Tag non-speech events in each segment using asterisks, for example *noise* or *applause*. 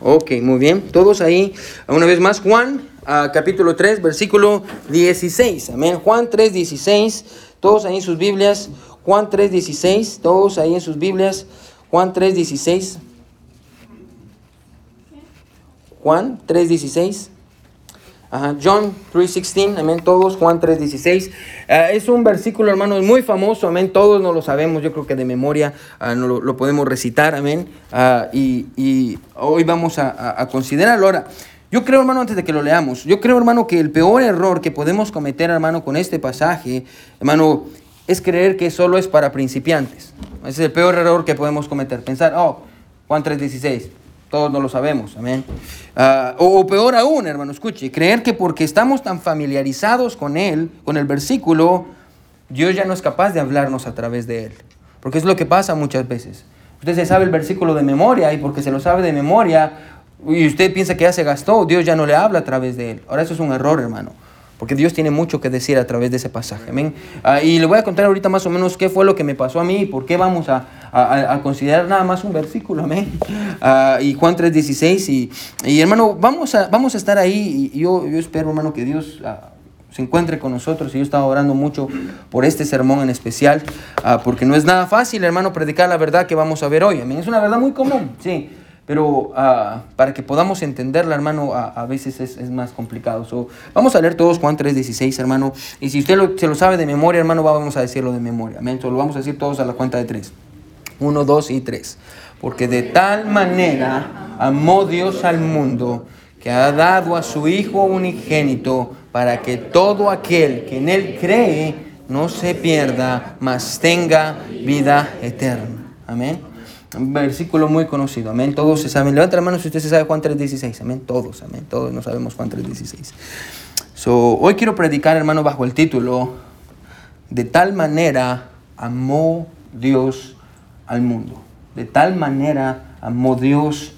Ok, muy bien. Todos ahí, una vez más, Juan, ah, capítulo 3, versículo 16. Amén. Juan 3, 16. Todos ahí en sus Biblias. Juan 3, 16. Todos ahí en sus Biblias. Juan 3, 16. Juan 3, 16. Ajá, John 3.16, amén, todos, Juan 3.16. Ah, es un versículo, hermanos, muy famoso, amén, todos no lo sabemos, yo creo que de memoria uh, no lo, podemos recitar, amén, uh, y, y, hoy vamos a, a, considerarlo. Ahora, yo creo, hermano, antes de que lo leamos, yo creo, hermano, que el peor error que podemos cometer, hermano, con este pasaje, hermano, es creer que solo es para principiantes. Ese es el peor error que podemos cometer, pensar, oh, Juan 3.16 todos no lo sabemos, amén. Ah, o, peor aún, hermano, escuche, creer que porque estamos tan familiarizados con él, con el versículo, Dios ya no es capaz de hablarnos a través de él. Porque es lo que pasa muchas veces. Usted se sabe el versículo de memoria y porque se lo sabe de memoria y usted piensa que ya se gastó, Dios ya no le habla a través de él. Ahora eso es un error, hermano. Porque Dios tiene mucho que decir a través de ese pasaje. Amén. Ah, y le voy a contar ahorita más o menos qué fue lo que me pasó a mí y por qué vamos a, a, considerar nada más un versículo. Amén. Ah, y Juan 3.16. Y, y hermano, vamos a, vamos a estar ahí. Y yo, yo espero, hermano, que Dios ah, se encuentre con nosotros. Y yo estaba orando mucho por este sermón en especial. porque no es nada fácil, hermano, predicar la verdad que vamos a ver hoy. Amén. Es una verdad muy común. Sí. Pero uh, para que podamos entenderla, hermano, a, a veces es, es, más complicado. So, vamos a leer todos Juan 3.16, hermano. Y si usted lo, se lo sabe de memoria, hermano, vamos a decirlo de memoria. Amén. So, lo vamos a decir todos a la cuenta de tres. Uno, dos y tres. Porque de tal manera amó Dios al mundo que ha dado a su Hijo unigénito para que todo aquel que en Él cree no se pierda, mas tenga vida eterna. Amén. Un versículo muy conocido, amén. Todos se saben. Levanta la mano si usted se sabe Juan 3.16, amén. Todos, amén. Todos no sabemos Juan 3.16. So, hoy quiero predicar, hermano, bajo el título, de tal manera amó Dios al mundo. De tal manera amó Dios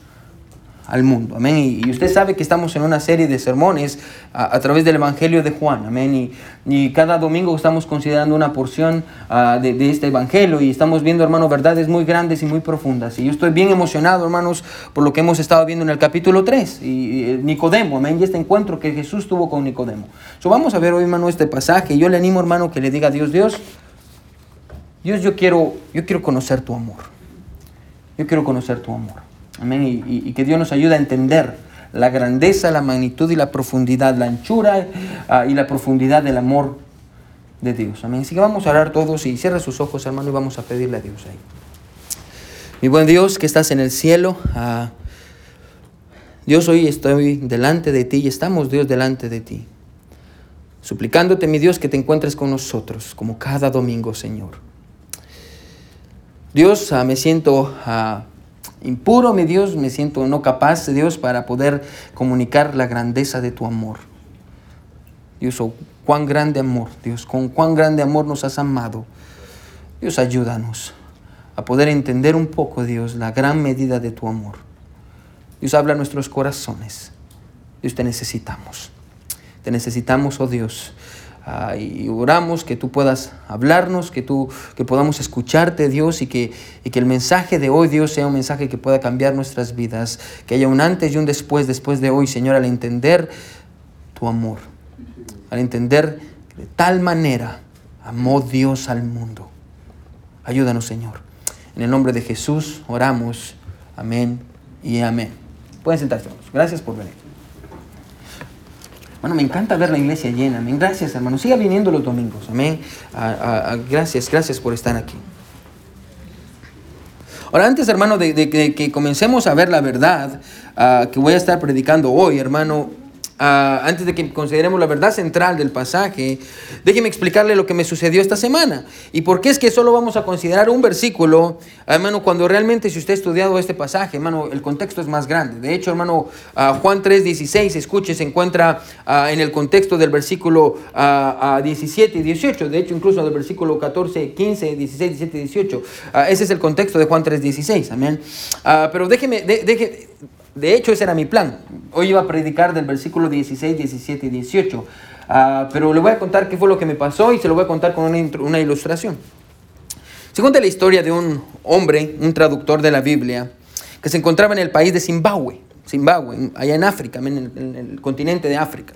al mundo. Amén. Y, usted sabe que estamos en una serie de sermones a, través del Evangelio de Juan. Amén. Y, cada domingo estamos considerando una porción uh, de, este Evangelio y estamos viendo, hermano, verdades muy grandes y muy profundas. Y yo estoy bien emocionado, hermanos, por lo que hemos estado viendo en el capítulo 3. Y, Nicodemo, amén. Y este encuentro que Jesús tuvo con Nicodemo. So, vamos a ver hoy, hermano, este pasaje. Yo le animo, hermano, que le diga a Dios, Dios, Dios, yo quiero, yo quiero conocer tu amor. Yo quiero conocer tu amor. Amén. Y, que Dios nos ayude a entender la grandeza, la magnitud y la profundidad, la anchura ah, y la profundidad del amor de Dios. Amén. Así que vamos a orar todos y cierra sus ojos, hermano, y vamos a pedirle a Dios ahí. Mi buen Dios que estás en el cielo, uh, Dios, hoy estoy delante de ti y estamos, Dios, delante de ti. Suplicándote, mi Dios, que te encuentres con nosotros, como cada domingo, Señor. Dios, uh, me siento impuro, mi Dios, me siento no capaz, Dios, para poder comunicar la grandeza de tu amor. Dios, oh, cuán grande amor, Dios, con cuán grande amor nos has amado. Dios, ayúdanos a poder entender un poco, Dios, la gran medida de tu amor. Dios, habla a nuestros corazones. Dios, te necesitamos. Te necesitamos, oh Dios. Ah, y oramos que tú puedas hablarnos, que, tú, que podamos escucharte, Dios, y que, y que el mensaje de hoy, Dios, sea un mensaje que pueda cambiar nuestras vidas, que haya un antes y un después, después de hoy, Señor, al entender tu amor, al entender que de tal manera amó Dios al mundo. Ayúdanos, Señor. En el nombre de Jesús oramos. Amén y amén. Pueden sentarse, Gracias por venir. Bueno, me encanta ver la iglesia llena. Amén. Gracias, hermano. Siga viniendo los domingos. Amén. gracias, gracias por estar aquí. Ahora, antes, hermano, de, que comencemos a ver la verdad ah, que voy a estar predicando hoy, hermano, Ah, antes de que consideremos la verdad central del pasaje, déjeme explicarle lo que me sucedió esta semana. ¿Y por qué es que solo vamos a considerar un versículo, hermano, cuando realmente si usted ha estudiado este pasaje, hermano, el contexto es más grande? De hecho, hermano, uh, Juan 3:16, escuche, se encuentra ah, en el contexto del versículo 17 y 18, de hecho, incluso del versículo 14, 15, 16, 17 y 18. ese es el contexto de Juan 3:16, amén. pero déjeme, de, de hecho, ese era mi plan. Hoy iba a predicar del versículo 16, 17 y 18. Ah, pero le voy a contar qué fue lo que me pasó y se lo voy a contar con una, ilustración. Se cuenta la historia de un hombre, un traductor de la Biblia, que se encontraba en el país de Zimbabue. Zimbabue, allá en África, en el, en el continente de África.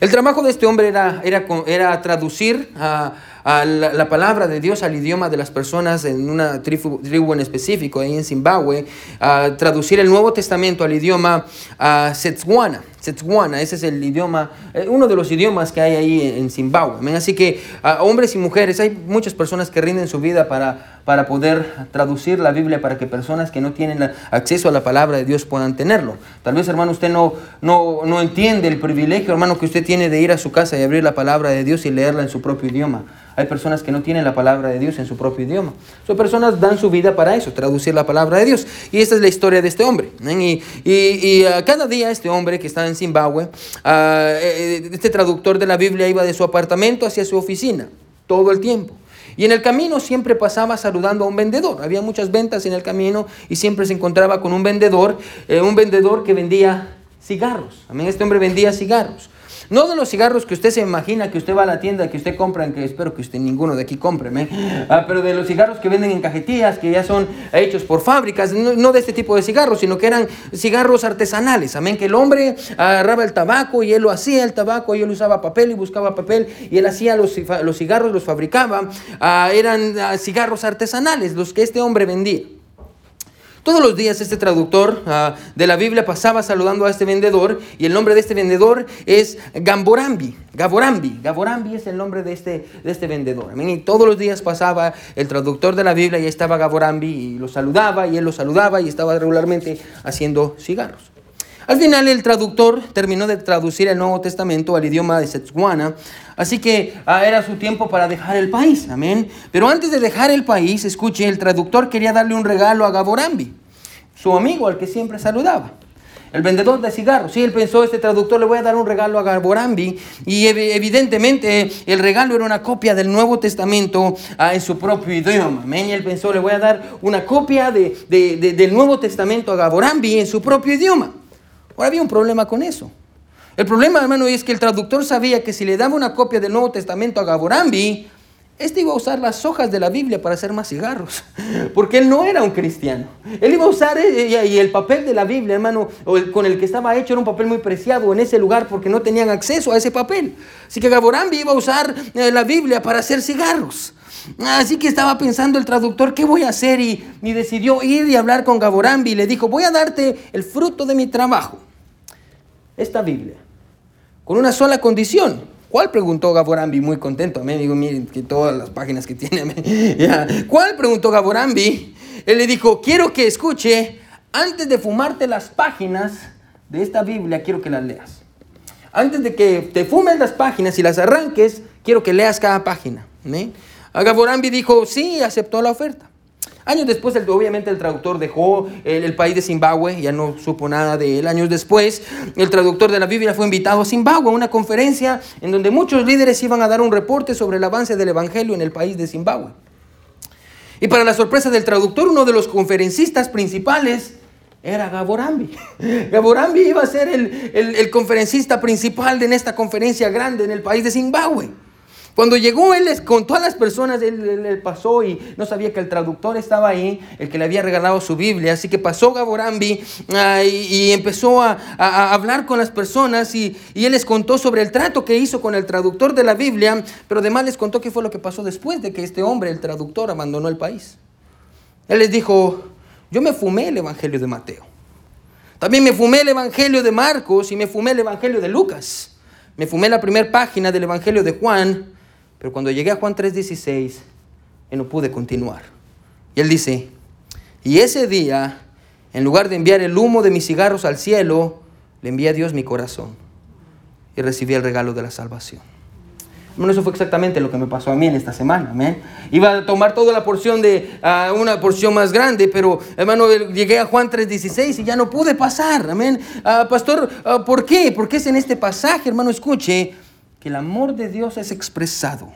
El trabajo de este hombre era, era, era traducir a, a la, la, palabra de Dios al idioma de las personas en una tribu, tribu en específico, ahí en Zimbabue, a traducir el Nuevo Testamento al idioma uh, Setswana. Setswana, ese es el idioma, eh, uno de los idiomas que hay ahí en Zimbabue. Así que uh, hombres y mujeres, hay muchas personas que rinden su vida para, para poder traducir la Biblia para que personas que no tienen acceso a la palabra de Dios puedan tenerlo. Tal vez, hermano, usted no, no, no entiende el privilegio, hermano, que usted tiene de ir a su casa y abrir la palabra de Dios y leerla en su propio idioma. Hay personas que no tienen la palabra de Dios en su propio idioma. Son personas dan su vida para eso, traducir la palabra de Dios. Y esta es la historia de este hombre. Y, y, y uh, cada día este hombre que está en Zimbabue, uh, este traductor de la Biblia iba de su apartamento hacia su oficina todo el tiempo. Y en el camino siempre pasaba saludando a un vendedor. Había muchas ventas en el camino y siempre se encontraba con un vendedor, eh, un vendedor que vendía cigarros. Amén, este hombre vendía cigarros. No de los cigarros que usted se imagina que usted va a la tienda, que usted compra, que espero que usted ninguno de aquí compre, ah, pero de los cigarros que venden en cajetillas, que ya son hechos por fábricas, no, de este tipo de cigarros, sino que eran cigarros artesanales. Amén, que el hombre agarraba el tabaco y él lo hacía el tabaco, y él usaba papel y buscaba papel, y él hacía los, los cigarros, los fabricaba. Ah, eran ah, cigarros artesanales los que este hombre vendía. Todos los días este traductor uh, de la Biblia pasaba saludando a este vendedor y el nombre de este vendedor es Gamborambi. Gaborambi, Gaborambi es el nombre de este, de este vendedor. Y todos los días pasaba el traductor de la Biblia y estaba Gaborambi y lo saludaba y él lo saludaba y estaba regularmente haciendo cigarros. Al final el traductor terminó de traducir el Nuevo Testamento al idioma de Setswana, así que ah, era su tiempo para dejar el país, amén. Pero antes de dejar el país, escuche, el traductor quería darle un regalo a Gaborambi, su amigo al que siempre saludaba. El vendedor de cigarros, sí, él pensó, este traductor le voy a dar un regalo a Gaborambi y evidentemente el regalo era una copia del Nuevo Testamento ah, en su propio idioma. Amén. Y él pensó, le voy a dar una copia de, de, de, del Nuevo Testamento a Gaborambi en su propio idioma. Ahora había un problema con eso. El problema, hermano, es que el traductor sabía que si le daba una copia del Nuevo Testamento a Gaborambi, este iba a usar las hojas de la Biblia para hacer más cigarros, *laughs* porque él no era un cristiano. Él iba a usar eh, y el papel de la Biblia, hermano, con el que estaba hecho era un papel muy preciado en ese lugar porque no tenían acceso a ese papel. Así que Gaborambi iba a usar eh, la Biblia para hacer cigarros. Así que estaba pensando el traductor, ¿qué voy a hacer? Y, y decidió ir y hablar con Gaborambi y le dijo, voy a darte el fruto de mi trabajo esta Biblia con una sola condición. ¿Cuál? Preguntó Gaborambi, muy contento. Me digo, miren, que todas las páginas que tiene. *laughs* ya. ¿Cuál? Preguntó Gaborambi. Él le dijo, quiero que escuche, antes de fumarte las páginas de esta Biblia, quiero que las leas. Antes de que te fumes las páginas y las arranques, quiero que leas cada página. ¿eh? Gaborambi dijo, sí, aceptó la oferta. Años después, obviamente, el traductor dejó el, país de Zimbabue, ya no supo nada de él. Años después, el traductor de la Biblia fue invitado a Zimbabue a una conferencia en donde muchos líderes iban a dar un reporte sobre el avance del Evangelio en el país de Zimbabue. Y para la sorpresa del traductor, uno de los conferencistas principales era Gaborambi. *laughs* Gaborambi iba a ser el, el, el conferencista principal en esta conferencia grande en el país de Zimbabue. Cuando llegó él les contó a las personas, él, él, él, pasó y no sabía que el traductor estaba ahí, el que le había regalado su Biblia. Así que pasó Gaborambi uh, y, y, empezó a, a, a, hablar con las personas y, y, él les contó sobre el trato que hizo con el traductor de la Biblia, pero además les contó qué fue lo que pasó después de que este hombre, el traductor, abandonó el país. Él les dijo, yo me fumé el Evangelio de Mateo. También me fumé el Evangelio de Marcos y me fumé el Evangelio de Lucas. Me fumé la primera página del Evangelio de Juan pero cuando llegué a Juan 3:16, no pude continuar. Y él dice, y ese día, en lugar de enviar el humo de mis cigarros al cielo, le envié a Dios mi corazón y recibí el regalo de la salvación. Bueno, eso fue exactamente lo que me pasó a mí en esta semana. ¿amén? Iba a tomar toda la porción de uh, una porción más grande, pero hermano, llegué a Juan 3:16 y ya no pude pasar. Amén. Uh, pastor, uh, ¿por qué? Porque es en este pasaje, hermano, escuche que el amor de Dios es expresado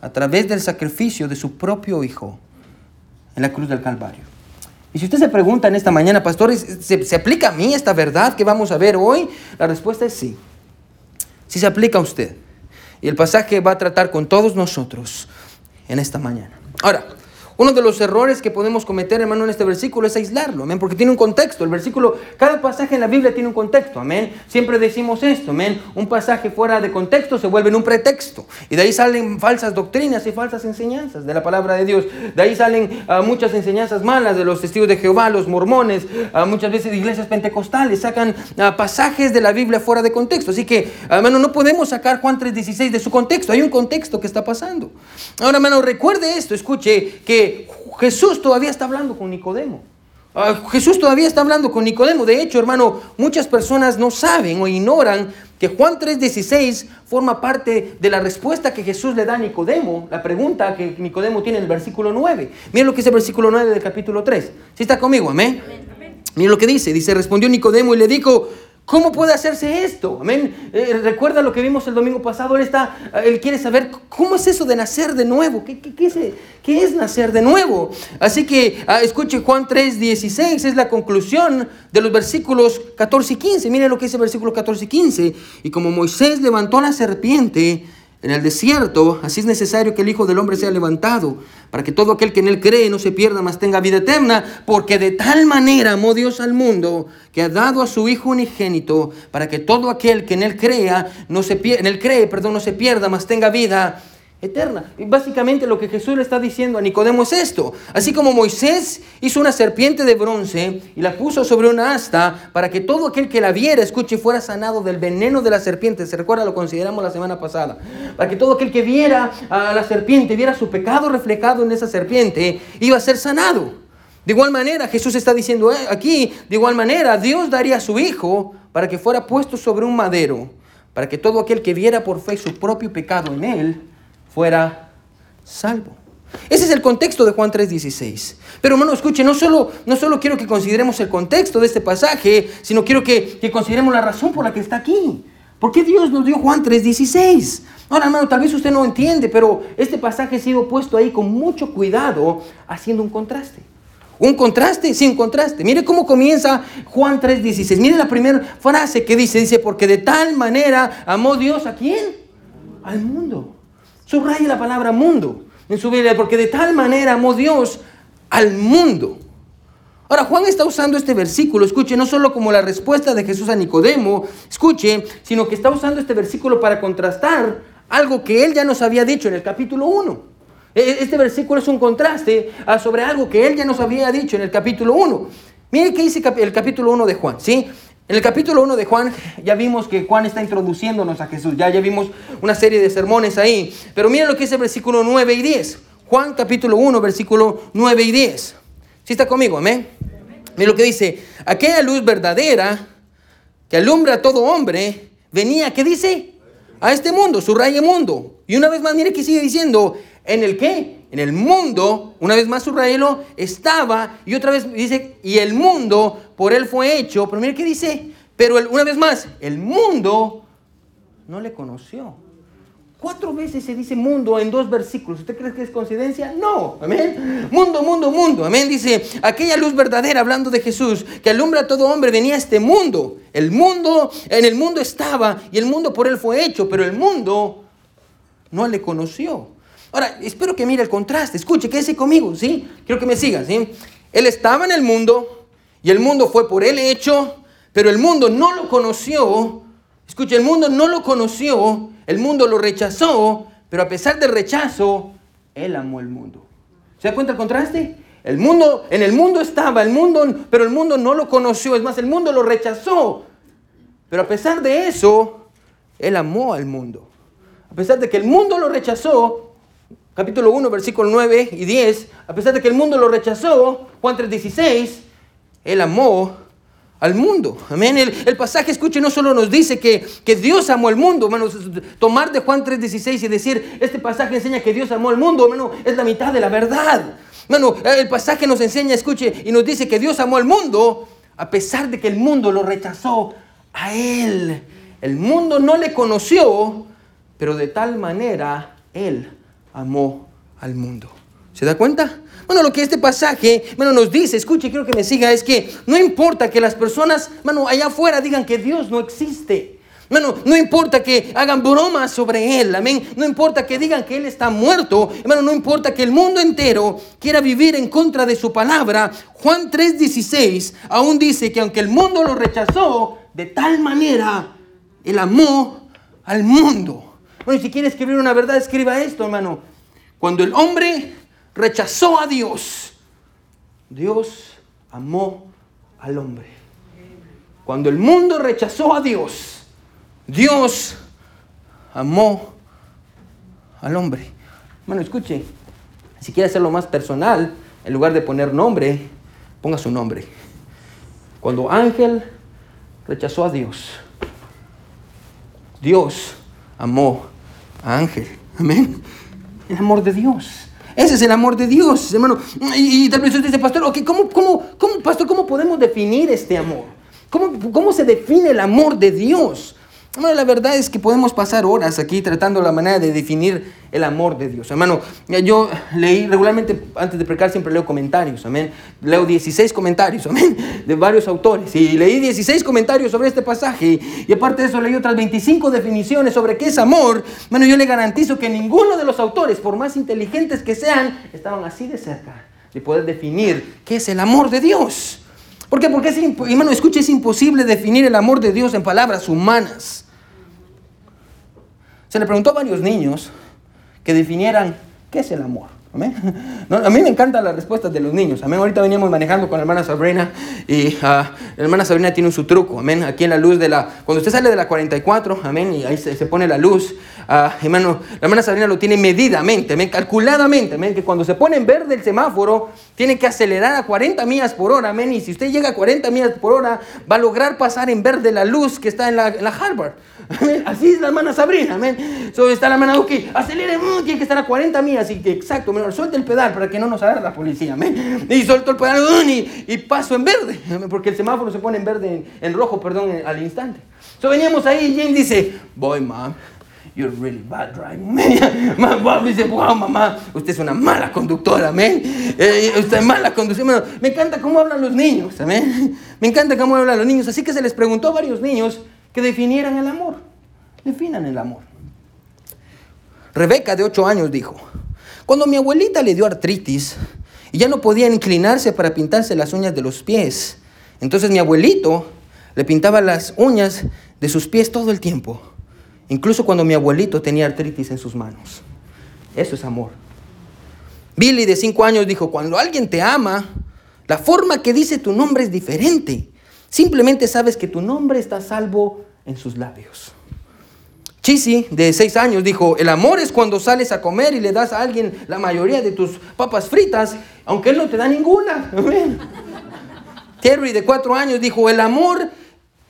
a través del sacrificio de su propio Hijo en la cruz del Calvario. Y si usted se pregunta en esta mañana, pastor, ¿se, ¿se, aplica a mí esta verdad que vamos a ver hoy? La respuesta es sí. Sí se aplica a usted. Y el pasaje va a tratar con todos nosotros en esta mañana. Ahora, Uno de los errores que podemos cometer, hermano, en este versículo es aislarlo, amén, porque tiene un contexto. El versículo, cada pasaje en la Biblia tiene un contexto, amén. Siempre decimos esto, amén. Un pasaje fuera de contexto se vuelve en un pretexto. Y de ahí salen falsas doctrinas y falsas enseñanzas de la palabra de Dios. De ahí salen ah, muchas enseñanzas malas de los testigos de Jehová, los mormones, ah, muchas veces iglesias pentecostales sacan ah, pasajes de la Biblia fuera de contexto. Así que, hermano, no podemos sacar Juan 3:16 de su contexto. Hay un contexto que está pasando. Ahora, hermano, recuerde esto, escuche que Jesús todavía está hablando con Nicodemo. Ah, Jesús todavía está hablando con Nicodemo. De hecho, hermano, muchas personas no saben o ignoran que Juan 3:16 forma parte de la respuesta que Jesús le da a Nicodemo, la pregunta que Nicodemo tiene en el versículo 9. Miren lo que dice el versículo 9 del capítulo 3. ¿Sí está conmigo? Amén. Miren lo que dice. Dice, respondió Nicodemo y le dijo, ¿Cómo puede hacerse esto? Amén. Eh, recuerda lo que vimos el domingo pasado. Él, está, él quiere saber cómo es eso de nacer de nuevo. ¿Qué, qué, es, qué es, nacer de nuevo? Así que ah, escuche Juan 3, 16. Es la conclusión de los versículos 14 y 15. Mire lo que dice el versículo 14 y 15. Y como Moisés levantó la serpiente en el desierto, así es necesario que el Hijo del Hombre sea levantado, para que todo aquel que en él cree no se pierda, mas tenga vida eterna, porque de tal manera amó Dios al mundo, que ha dado a su Hijo unigénito, para que todo aquel que en él crea, no se en él cree, perdón, no se pierda, mas tenga vida eterna. Y básicamente lo que Jesús le está diciendo a Nicodemo es esto. Así como Moisés hizo una serpiente de bronce y la puso sobre una asta para que todo aquel que la viera, escuche, fuera sanado del veneno de la serpiente. Se recuerda, lo consideramos la semana pasada. Para que todo aquel que viera a la serpiente, viera su pecado reflejado en esa serpiente, iba a ser sanado. De igual manera, Jesús está diciendo eh, aquí, de igual manera, Dios daría a su Hijo para que fuera puesto sobre un madero, para que todo aquel que viera por fe su propio pecado en él, fuera salvo. Ese es el contexto de Juan 3:16. Pero hermano, escuche, no solo, no solo quiero que consideremos el contexto de este pasaje, sino quiero que, que consideremos la razón por la que está aquí. ¿Por qué Dios nos dio Juan 3:16? Ahora, hermano, tal vez usted no entiende, pero este pasaje ha sido puesto ahí con mucho cuidado, haciendo un contraste. Un contraste sin contraste. Mire cómo comienza Juan 3:16. Mire la primera frase que dice, dice, porque de tal manera amó Dios a quién? Al mundo. Subraya la palabra mundo en su Biblia, porque de tal manera amó Dios al mundo. Ahora, Juan está usando este versículo, escuche, no solo como la respuesta de Jesús a Nicodemo, escuche, sino que está usando este versículo para contrastar algo que él ya nos había dicho en el capítulo 1. E, e, este versículo es un contraste sobre algo que él ya nos había dicho en el capítulo 1. Mire qué dice el capítulo 1 de Juan, ¿sí? En el capítulo 1 de Juan ya vimos que Juan está introduciéndonos a Jesús, ya, ya vimos una serie de sermones ahí, pero miren lo que es el versículo 9 y 10. Juan capítulo 1, versículo 9 y 10. ¿Sí está conmigo? Amén. Miren lo que dice, aquella luz verdadera que alumbra a todo hombre, venía, ¿qué dice? A este mundo, su rayo mundo. Y una vez más, mire que sigue diciendo, ¿en el qué? En el mundo, una vez más subrayelo, estaba, y otra vez dice, y el mundo por él fue hecho, pero mire qué dice, pero una vez más, el mundo no le conoció. Cuatro veces se dice mundo en dos versículos. ¿Usted cree que es coincidencia? No. Amén. Mundo, mundo, mundo. Amén. Dice, aquella luz verdadera, hablando de Jesús, que alumbra a todo hombre, venía a este mundo. El mundo, en el mundo estaba y el mundo por él fue hecho, pero el mundo no le conoció. Ahora, espero que mire el contraste. Escuche, quédese conmigo, ¿sí? Quiero que me siga, ¿sí? Él estaba en el mundo y el mundo fue por él hecho, pero el mundo no lo conoció. Escuche, el mundo no lo conoció, el mundo lo rechazó, pero a pesar del rechazo, él amó el mundo. ¿Se da cuenta el contraste? El mundo, en el mundo estaba, el mundo, pero el mundo no lo conoció, es más, el mundo lo rechazó. Pero a pesar de eso, él amó al mundo. A pesar de que el mundo lo rechazó, capítulo 1, versículo 9 y 10, a pesar de que el mundo lo rechazó, Juan 3:16, él amó al mundo. Amén. El, pasaje, escuche, no solo nos dice que, que Dios amó al mundo, tomar de Juan 3:16 y decir, este pasaje enseña que Dios amó al mundo, hermano, es la mitad de la verdad. Hermano, el pasaje nos enseña, escuche, y nos dice que Dios amó al mundo a pesar de que el mundo lo rechazó a él. El mundo no le conoció, pero de tal manera él amó al mundo. ¿Se da cuenta? Bueno, lo que este pasaje, bueno, nos dice, escuche, quiero que me siga, es que no importa que las personas, bueno, allá afuera digan que Dios no existe. Hermano, no importa que hagan bromas sobre Él, amén. No importa que digan que Él está muerto. Hermano, no importa que el mundo entero quiera vivir en contra de su palabra. Juan 3:16 aún dice que aunque el mundo lo rechazó, de tal manera Él amó al mundo. Bueno, si quiere escribir una verdad, escriba esto, hermano. Cuando el hombre rechazó a Dios, Dios amó al hombre. Cuando el mundo rechazó a Dios, Dios amó al hombre. Bueno, escuche, si quiere hacerlo más personal, en lugar de poner nombre, ponga su nombre. Cuando Ángel rechazó a Dios, Dios amó a Ángel. Amén. El amor de Dios. Ese es el amor de Dios, hermano. Y, tal vez usted dice, pastor, okay, ¿cómo, cómo, cómo, pastor, ¿cómo podemos definir este amor? ¿Cómo, ¿Cómo se define el amor de Dios? Bueno, la verdad es que podemos pasar horas aquí tratando la manera de definir el amor de Dios. Hermano, yo leí regularmente, antes de precar, siempre leo comentarios, amén. Leo 16 comentarios, *laughs* amén, de varios autores. Y leí 16 comentarios sobre este pasaje. Y aparte de eso, leí otras 25 definiciones sobre qué es amor. Bueno, yo le garantizo que ninguno de los autores, por más inteligentes que sean, estaban así de cerca de poder definir qué es el amor de Dios. ¿Por qué? Porque, es, hermano, escuche, es imposible definir el amor de Dios en palabras humanas. Se le preguntó a varios niños que definieran qué es el amor. A mí me encantan las respuestas de los niños. Amén. Ahorita veníamos manejando con la hermana Sabrina y ah, la hermana Sabrina tiene su truco. Amén. Aquí en la luz de la... Cuando usted sale de la 44, amén, y ahí se, pone la luz, uh, hermano, la hermana Sabrina lo tiene medidamente, amén, calculadamente, amén, que cuando se pone en verde el semáforo, tiene que acelerar a 40 millas por hora, amén, y si usted llega a 40 millas por hora, va a lograr pasar en verde la luz que está en la, Harvard. Así es la hermana Sabrina, amén. So, está la hermana Duque, acelere, mm, tiene que estar a 40 millas, y exacto, suelte el pedal para que no nos agarre la policía, amén. Y suelto el pedal mm, y, paso en verde, porque el semáforo se pone en verde, en, rojo, perdón, al instante. So, veníamos ahí y James dice, boy, mom, you're really bad driving. *laughs* mamá dice, wow, mamá, usted es una mala conductora, amén. Eh, usted es mala conducción. me encanta cómo hablan los niños. Me encanta cómo hablan los niños. Así que se les preguntó a varios niños, que definieran el amor. Definan el amor. Rebeca, de ocho años, dijo, cuando mi abuelita le dio artritis y ya no podía inclinarse para pintarse las uñas de los pies, entonces mi abuelito le pintaba las uñas de sus pies todo el tiempo, incluso cuando mi abuelito tenía artritis en sus manos. Eso es amor. Billy, de cinco años, dijo, cuando alguien te ama, la forma que dice tu nombre es diferente. Simplemente sabes que tu nombre está salvo en sus labios. Chisi, de seis años, dijo, el amor es cuando sales a comer y le das a alguien la mayoría de tus papas fritas, aunque él no te da ninguna. Terry, de cuatro años, dijo, el amor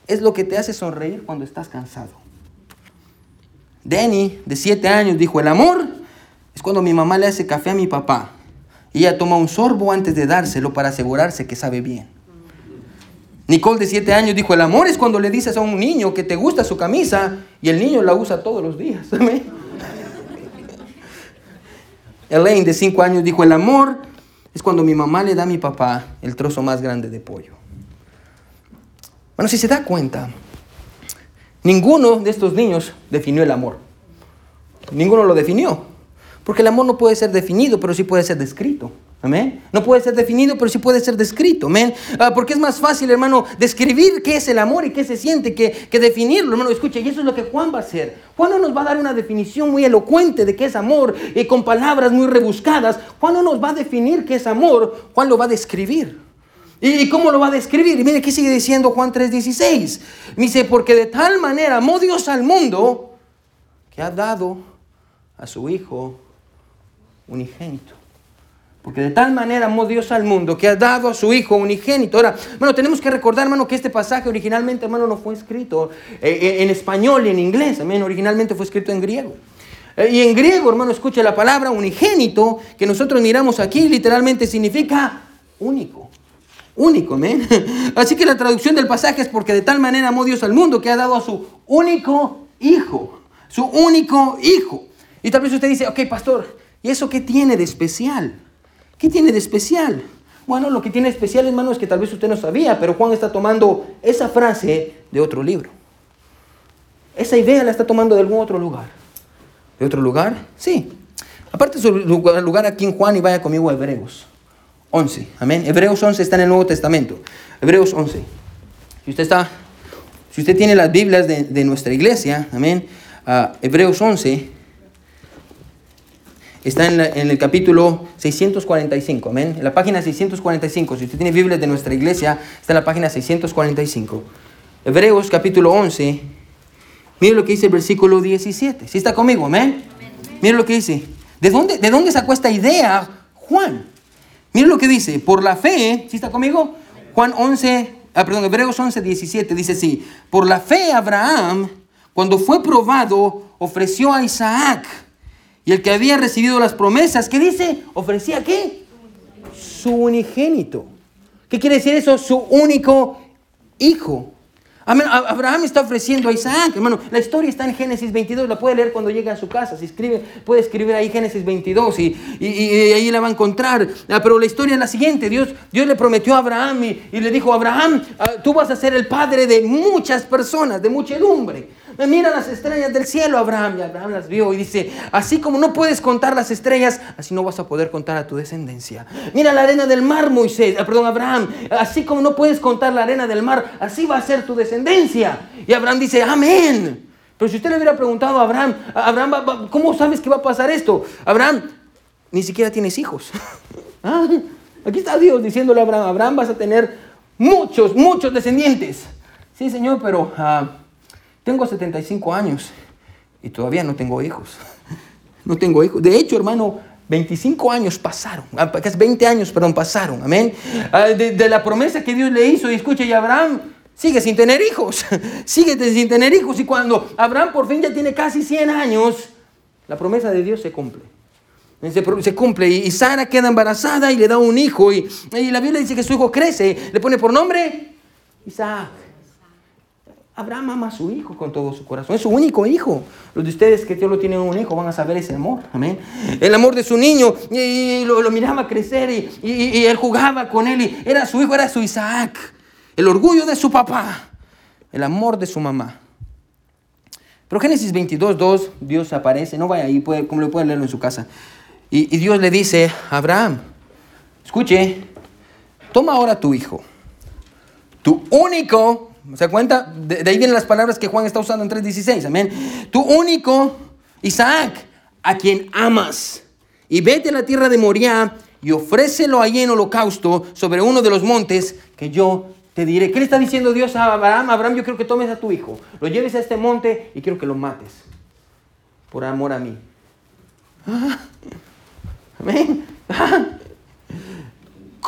es lo que te hace sonreír cuando estás cansado. Danny, de siete años, dijo, el amor es cuando mi mamá le hace café a mi papá y ella toma un sorbo antes de dárselo para asegurarse que sabe bien. Nicole de 7 años dijo, el amor es cuando le dices a un niño que te gusta su camisa y el niño la usa todos los días. *laughs* Elaine de 5 años dijo, el amor es cuando mi mamá le da a mi papá el trozo más grande de pollo. Bueno, si se da cuenta, ninguno de estos niños definió el amor. Ninguno lo definió. Porque el amor no puede ser definido, pero sí puede ser descrito. Amén. No puede ser definido, pero sí puede ser descrito. Amén. Ah, porque es más fácil, hermano, describir qué es el amor y qué se siente que, definirlo, hermano. Escuche, y eso es lo que Juan va a hacer. Juan no nos va a dar una definición muy elocuente de qué es amor y con palabras muy rebuscadas. Juan no nos va a definir qué es amor. Juan lo va a describir. ¿Y cómo lo va a describir? Y mire, ¿qué sigue diciendo Juan 3:16? Dice, porque de tal manera amó Dios al mundo que ha dado a su Hijo unigénito. Porque de tal manera amó Dios al mundo que ha dado a su Hijo unigénito. Ahora, bueno, tenemos que recordar, hermano, que este pasaje originalmente, hermano, no fue escrito eh, eh, en español y en inglés. Amén, originalmente fue escrito en griego. Eh, y en griego, hermano, escuche la palabra unigénito, que nosotros miramos aquí, literalmente significa único. Único, amén. *laughs* Así que la traducción del pasaje es porque de tal manera amó Dios al mundo que ha dado a su único Hijo. Su único Hijo. Y tal vez usted dice, ok, pastor, ¿y eso qué tiene de especial? ¿Qué tiene de especial? Bueno, lo que tiene de especial, hermano, es que tal vez usted no sabía, pero Juan está tomando esa frase de otro libro. Esa idea la está tomando de algún otro lugar. ¿De otro lugar? Sí. Aparte su lugar aquí en Juan y vaya conmigo a Hebreos 11. Amén. Hebreos 11 está en el Nuevo Testamento. Hebreos 11. Si usted está, si usted tiene las Biblias de, nuestra iglesia, amén. Uh, Hebreos 11 está en, en, el capítulo 645, amén. En la página 645. Si usted tiene Biblias de nuestra iglesia, está en la página 645. Hebreos capítulo 11. Mire lo que dice el versículo 17. Si está conmigo, amén. Mire lo que dice. ¿De dónde, ¿De dónde sacó esta idea Juan? Mire lo que dice. Por la fe, si está conmigo? Juan 11, ah, perdón, Hebreos 11, 17 dice así. Por la fe Abraham, cuando fue probado, ofreció a Isaac. Y el que había recibido las promesas, ¿qué dice? ¿Ofrecía qué? Su unigénito. ¿Qué quiere decir eso? Su único hijo. Abraham está ofreciendo a Isaac, hermano. La historia está en Génesis 22, la puede leer cuando llegue a su casa. Si escribe, puede escribir ahí Génesis 22 y, ahí la va a encontrar. Ah, pero la historia es la siguiente: Dios, le prometió a Abraham y, le dijo: Abraham, ah, tú vas a ser el padre de muchas personas, de muchedumbre. Mira las estrellas del cielo, Abraham. Y Abraham las vio y dice, así como no puedes contar las estrellas, así no vas a poder contar a tu descendencia. Mira la arena del mar, Moisés, ah, perdón, Abraham. Así como no puedes contar la arena del mar, así va a ser tu descendencia. Y Abraham dice, amén. Pero si usted le hubiera preguntado a Abraham, Abraham, ¿cómo sabes que va a pasar esto? Abraham, ni siquiera tienes hijos. *laughs* Ah, aquí está Dios diciéndole a Abraham, Abraham vas a tener muchos, muchos descendientes. Sí, Señor, pero... Ah, tengo 75 años y todavía no tengo hijos. *laughs* No tengo hijos. De hecho, hermano, 25 años pasaron, ah, casi 20 años, perdón, pasaron, amén. Ah, de, la promesa que Dios le hizo, y escucha, y Abraham sigue sin tener hijos, *laughs* sigue sin tener hijos, y cuando Abraham por fin ya tiene casi 100 años, la promesa de Dios se cumple. Se, cumple y, Sara queda embarazada y le da un hijo y la Biblia dice que su hijo crece, le pone por nombre Isaac. Abraham ama a su hijo con todo su corazón. Es su único hijo. Los de ustedes que Dios lo tienen un hijo van a saber ese amor. Amén. El amor de su niño. Y, lo, miraba crecer y, él jugaba con él. Y era su hijo, era su Isaac. El orgullo de su papá. El amor de su mamá. Pero Génesis 22, 2, Dios aparece. No vaya ahí, como lo puede leerlo en su casa. Y, y Dios le dice a Abraham, escuche, toma ahora tu hijo, tu único ¿Se cuenta? De, ahí vienen las palabras que Juan está usando en 3.16. Amén. Tu único Isaac, a quien amas. Y vete a la tierra de Moriah y ofrécelo allí en holocausto sobre uno de los montes que yo te diré. ¿Qué le está diciendo Dios a Abraham? Abraham, yo quiero que tomes a tu hijo, lo lleves a este monte y quiero que lo mates. Por amor a mí. Ah, amén.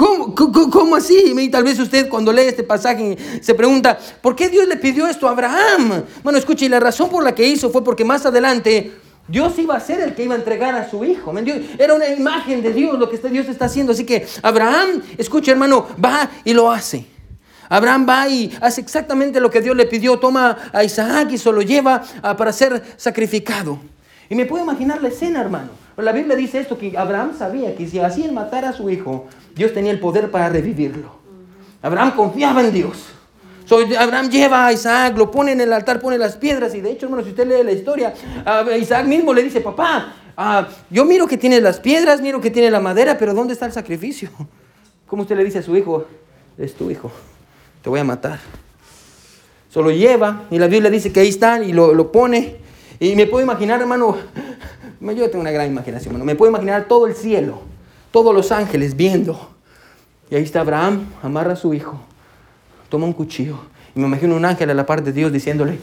Ah, ¿Cómo, así? Y tal vez usted cuando lee este pasaje se pregunta, ¿por qué Dios le pidió esto a Abraham? Bueno, escuche, y la razón por la que hizo fue porque más adelante Dios iba a ser el que iba a entregar a su hijo. Era una imagen de Dios lo que Dios está haciendo. Así que Abraham, escuche hermano, va y lo hace. Abraham va y hace exactamente lo que Dios le pidió. Toma a Isaac y se lo lleva para ser sacrificado. Y me puedo imaginar la escena, hermano. La Biblia dice esto, que Abraham sabía que si así él matara a su hijo, Dios tenía el poder para revivirlo. Abraham confiaba en Dios. Abraham lleva a Isaac, lo pone en el altar, pone las piedras. Y de hecho, hermano, si usted lee la historia, Isaac mismo le dice, papá, ah, yo miro que tiene las piedras, miro que tiene la madera, pero ¿dónde está el sacrificio? *laughs* ¿Cómo usted le dice a su hijo? Es tu hijo, te voy a matar. Solo lleva, y la Biblia dice que ahí está, y lo, lo pone. Y me puedo imaginar, hermano, yo tengo una gran imaginación, hermano, me puedo imaginar todo el cielo todos los ángeles viendo. Y ahí está Abraham, amarra a su hijo, toma un cuchillo. Y me imagino un ángel a la parte de Dios diciéndole,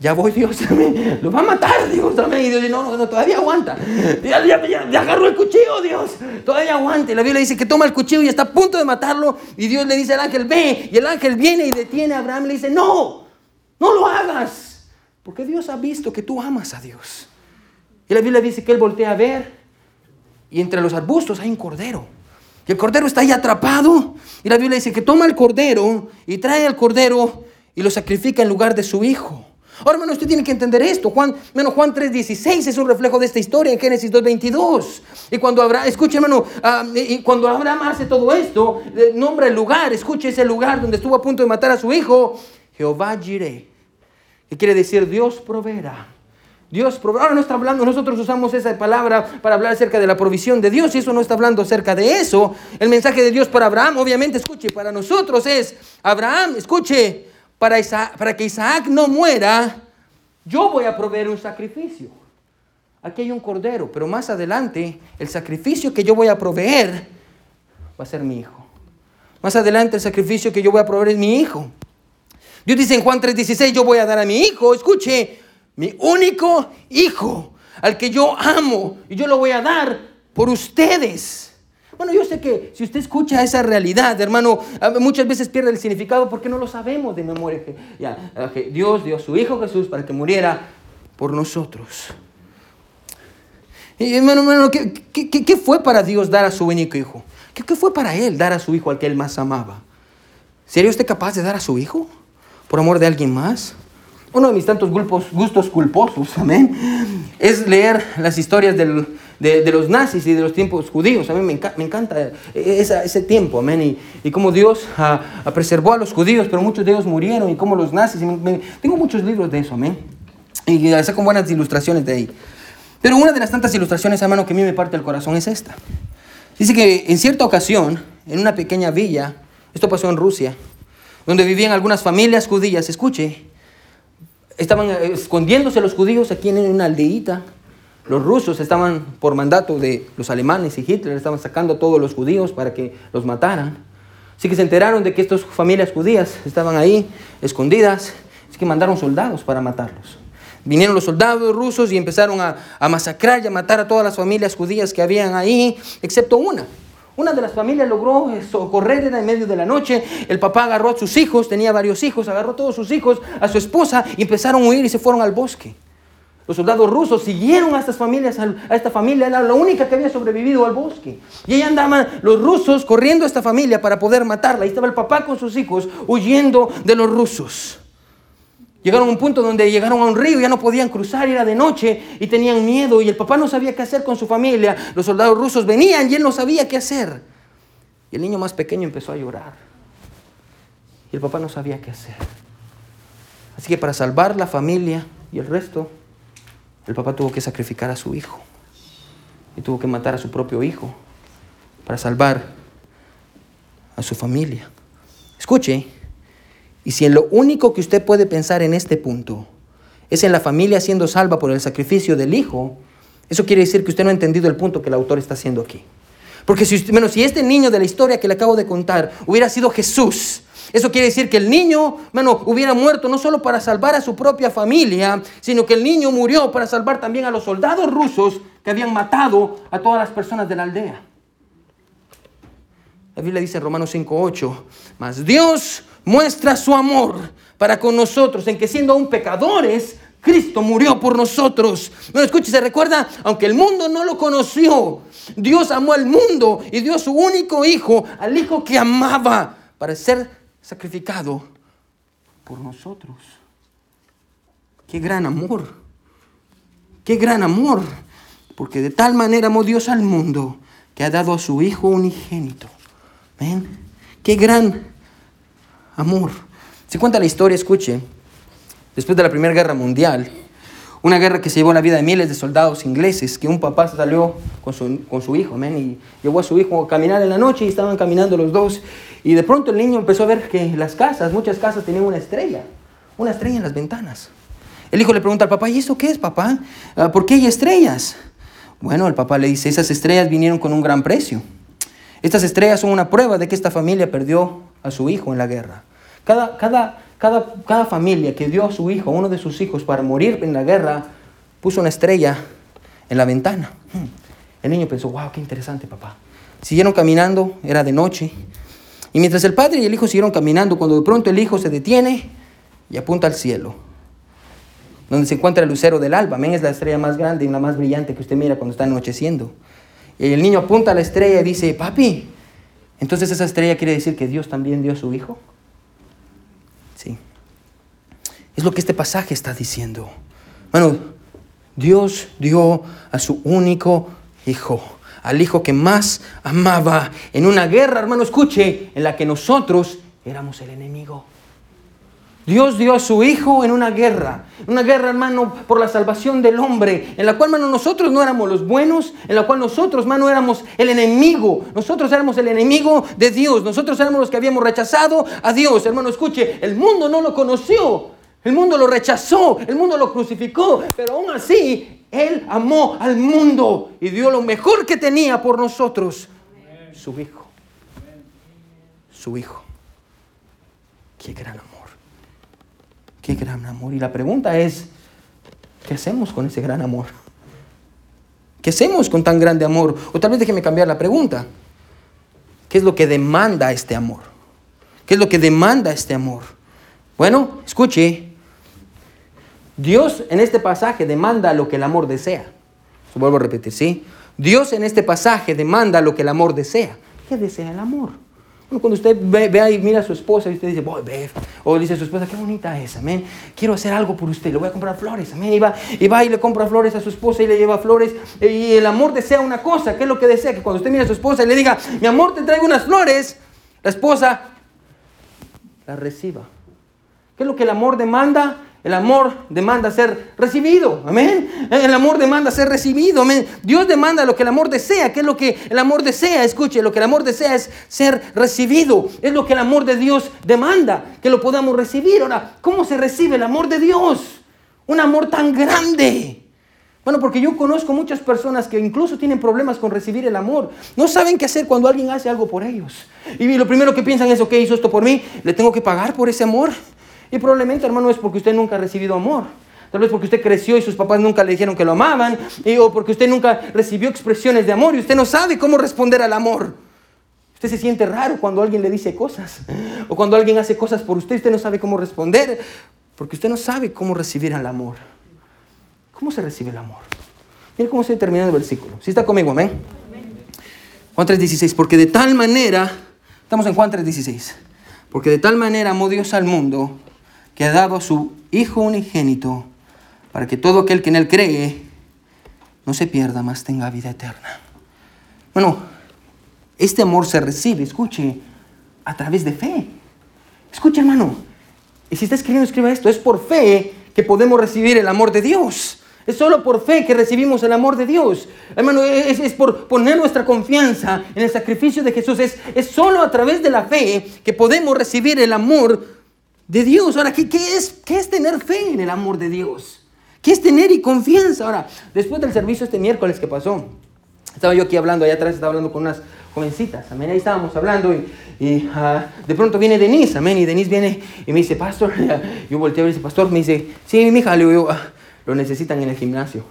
ya voy Dios, *laughs* lo va a matar Dios también. Y Dios dice, no, no, todavía aguanta. Ya, ya, agarró el cuchillo Dios, todavía aguanta. Y la Biblia dice que toma el cuchillo y está a punto de matarlo. Y Dios le dice al ángel, ve. Y el ángel viene y detiene a Abraham y le dice, no, no lo hagas. Porque Dios ha visto que tú amas a Dios. Y la Biblia dice que él voltea a ver y entre los arbustos hay un cordero. Y el cordero está ahí atrapado. Y la Biblia dice que toma el cordero y trae al cordero y lo sacrifica en lugar de su hijo. Ahora, hermano, usted tiene que entender esto. Juan, menos Juan 3.16 es un reflejo de esta historia en Génesis 2.22. Y cuando Abraham, escuche, hermano, ah, y cuando Abraham hace todo esto, nombra el lugar, escuche ese lugar donde estuvo a punto de matar a su hijo, Jehová Jireh, ¿Qué quiere decir? Dios proveerá. Dios. Ahora no está hablando, nosotros usamos esa palabra para hablar acerca de la provisión de Dios y eso no está hablando acerca de eso. El mensaje de Dios para Abraham, obviamente, escuche, para nosotros es, Abraham, escuche, para, para que Isaac no muera, yo voy a proveer un sacrificio. Aquí hay un cordero, pero más adelante el sacrificio que yo voy a proveer va a ser mi hijo. Más adelante el sacrificio que yo voy a proveer es mi hijo. Dios dice en Juan 3:16, yo voy a dar a mi hijo, escuche, mi único hijo, al que yo amo, y yo lo voy a dar por ustedes. Bueno, yo sé que si usted escucha esa realidad, hermano, muchas veces pierde el significado porque no lo sabemos de memoria. Que, Dios dio a su Hijo Jesús para que muriera por nosotros. Y hermano, hermano ¿qué, qué, fue para Dios dar a su único hijo? ¿Qué, ¿Qué fue para Él dar a su hijo al que Él más amaba? ¿Sería usted capaz de dar a su hijo por amor de alguien más? Uno de mis tantos gustos culposos, amén, es leer las historias de, los nazis y de los tiempos judíos. A mí me, encanta ese tiempo, amén, y, y cómo Dios preservó a los judíos, pero muchos de ellos murieron, y cómo los nazis. tengo muchos libros de eso, amén, y saco buenas ilustraciones de ahí. Pero una de las tantas ilustraciones, hermano, que a mí me parte el corazón es esta. Dice que en cierta ocasión, en una pequeña villa, esto pasó en Rusia, donde vivían algunas familias judías, escuche, estaban eh, escondiéndose los judíos aquí en una aldeíta. Los rusos estaban, por mandato de los alemanes y Hitler, estaban sacando a todos los judíos para que los mataran. Así que se enteraron de que estas familias judías estaban ahí escondidas, así que mandaron soldados para matarlos. Vinieron los soldados rusos y empezaron a, masacrar y a matar a todas las familias judías que habían ahí, excepto una. Una de las familias logró socorrer, era en medio de la noche. El papá agarró a sus hijos, tenía varios hijos, agarró a todos sus hijos, a su esposa y empezaron a huir y se fueron al bosque. Los soldados rusos siguieron a estas familias, a esta familia, era la única que había sobrevivido al bosque. Y ahí andaban los rusos corriendo a esta familia para poder matarla. Ahí estaba el papá con sus hijos huyendo de los rusos. Llegaron a un punto donde llegaron a un río, ya no podían cruzar, era de noche y tenían miedo y el papá no sabía qué hacer con su familia. Los soldados rusos venían y él no sabía qué hacer. Y el niño más pequeño empezó a llorar. Y el papá no sabía qué hacer. Así que para salvar la familia y el resto, el papá tuvo que sacrificar a su hijo. Y tuvo que matar a su propio hijo para salvar a su familia. Escuche, y si en lo único que usted puede pensar en este punto es en la familia siendo salva por el sacrificio del hijo, eso quiere decir que usted no ha entendido el punto que el autor está haciendo aquí. Porque si, menos si este niño de la historia que le acabo de contar hubiera sido Jesús, eso quiere decir que el niño, bueno, hubiera muerto no solo para salvar a su propia familia, sino que el niño murió para salvar también a los soldados rusos que habían matado a todas las personas de la aldea. La Biblia dice en Romanos 5:8, mas Dios muestra su amor para con nosotros, en que siendo aún pecadores, Cristo murió por nosotros. No, escuche, se recuerda, aunque el mundo no lo conoció, Dios amó al mundo y dio su único hijo, al hijo que amaba, para ser sacrificado por nosotros. Qué gran amor, qué gran amor, porque de tal manera amó Dios al mundo que ha dado a su hijo unigénito. ¿Ven? Qué gran amor. Se cuenta la historia, escuche, después de la Primera Guerra Mundial, una guerra que se llevó la vida de miles de soldados ingleses, que un papá salió con su, con su hijo, amén, y llevó a su hijo a caminar en la noche y estaban caminando los dos. Y de pronto el niño empezó a ver que las casas, muchas casas tenían una estrella, una estrella en las ventanas. El hijo le pregunta al papá, ¿y eso qué es, papá? Ah, ¿Por qué hay estrellas? Bueno, el papá le dice, esas estrellas vinieron con un gran precio. Estas estrellas son una prueba de que esta familia perdió a su hijo en la guerra. Cada, cada, cada, cada familia que dio a su hijo, uno de sus hijos, para morir en la guerra, puso una estrella en la ventana. Hmm. El niño pensó, wow, qué interesante, papá. Siguieron caminando, era de noche. Y mientras el padre y el hijo siguieron caminando, cuando de pronto el hijo se detiene y apunta al cielo, donde se encuentra el lucero del alba. Amén, es la estrella más grande y la más brillante que usted mira cuando está anocheciendo. Y el niño apunta a la estrella y dice, papi, entonces esa estrella quiere decir que Dios también dio a su hijo. Sí. Es lo que este pasaje está diciendo. Bueno, Dios dio a su único hijo, al hijo que más amaba, en una guerra, hermano, escuche, en la que nosotros éramos el enemigo. Dios dio a su Hijo en una guerra, una guerra, hermano, por la salvación del hombre, en la cual, hermano, nosotros no éramos los buenos, en la cual nosotros, hermano, éramos el enemigo, nosotros éramos el enemigo de Dios, nosotros éramos los que habíamos rechazado a Dios, hermano, escuche, el mundo no lo conoció, el mundo lo rechazó, el mundo lo crucificó, pero aún así, Él amó al mundo y dio lo mejor que tenía por nosotros, su Hijo, su Hijo. Qué gran amor. Qué gran amor. Y la pregunta es, ¿qué hacemos con ese gran amor? ¿Qué hacemos con tan grande amor? O tal vez déjeme cambiar la pregunta. ¿Qué es lo que demanda este amor? ¿Qué es lo que demanda este amor? Bueno, escuche. Dios en este pasaje demanda lo que el amor desea. Vuelvo a repetir, ¿sí? Dios en este pasaje demanda lo que el amor desea. ¿Qué desea el amor? Cuando usted ve, ve, ahí, mira a su esposa y usted dice, voy, ve, o dice a su esposa, qué bonita es, amén, quiero hacer algo por usted, le voy a comprar flores, amén, y va, y va y le compra flores a su esposa y le lleva flores, y el amor desea una cosa, ¿qué es lo que desea? Que cuando usted mira a su esposa y le diga, mi amor, te traigo unas flores, la esposa la reciba. ¿Qué es lo que el amor demanda? El amor demanda ser recibido. Amén. El amor demanda ser recibido. Amén. Dios demanda lo que el amor desea. ¿Qué es lo que el amor desea? Escuche, lo que el amor desea es ser recibido. Es lo que el amor de Dios demanda, que lo podamos recibir. Ahora, ¿cómo se recibe el amor de Dios? Un amor tan grande. Bueno, porque yo conozco muchas personas que incluso tienen problemas con recibir el amor. No saben qué hacer cuando alguien hace algo por ellos. Y lo primero que piensan es, ok, hizo esto por mí, le tengo que pagar por ese amor. Y probablemente, hermano, es porque usted nunca ha recibido amor. Tal vez porque usted creció y sus papás nunca le dijeron que lo amaban. Y, o porque usted nunca recibió expresiones de amor y usted no sabe cómo responder al amor. Usted se siente raro cuando alguien le dice cosas. O cuando alguien hace cosas por usted, usted no sabe cómo responder. Porque usted no sabe cómo recibir el amor. ¿Cómo se recibe el amor? Mire cómo se termina el versículo. Si está conmigo, amén. Juan 3:16. Porque de tal manera, estamos en Juan 3:16. Porque de tal manera amó Dios al mundo que ha dado a su Hijo unigénito, para que todo aquel que en Él cree no se pierda, más tenga vida eterna. Bueno, este amor se recibe, escuche, a través de fe. Escuche, hermano, y si está escribiendo, escriba esto, es por fe que podemos recibir el amor de Dios. Es solo por fe que recibimos el amor de Dios. Hermano, es, es, por poner nuestra confianza en el sacrificio de Jesús. Es, es solo a través de la fe que podemos recibir el amor de Dios. Ahora, ¿qué, es, ¿qué es tener fe en el amor de Dios? ¿Qué es tener y confianza? Ahora, después del servicio este miércoles que pasó, estaba yo aquí hablando, allá atrás estaba hablando con unas jovencitas, amén, ahí estábamos hablando y, uh, de pronto viene Denise, amén, y Denise viene y me dice, pastor, *laughs* yo volteo y dice, pastor, me dice, sí, mi hija, ah, lo necesitan en el gimnasio.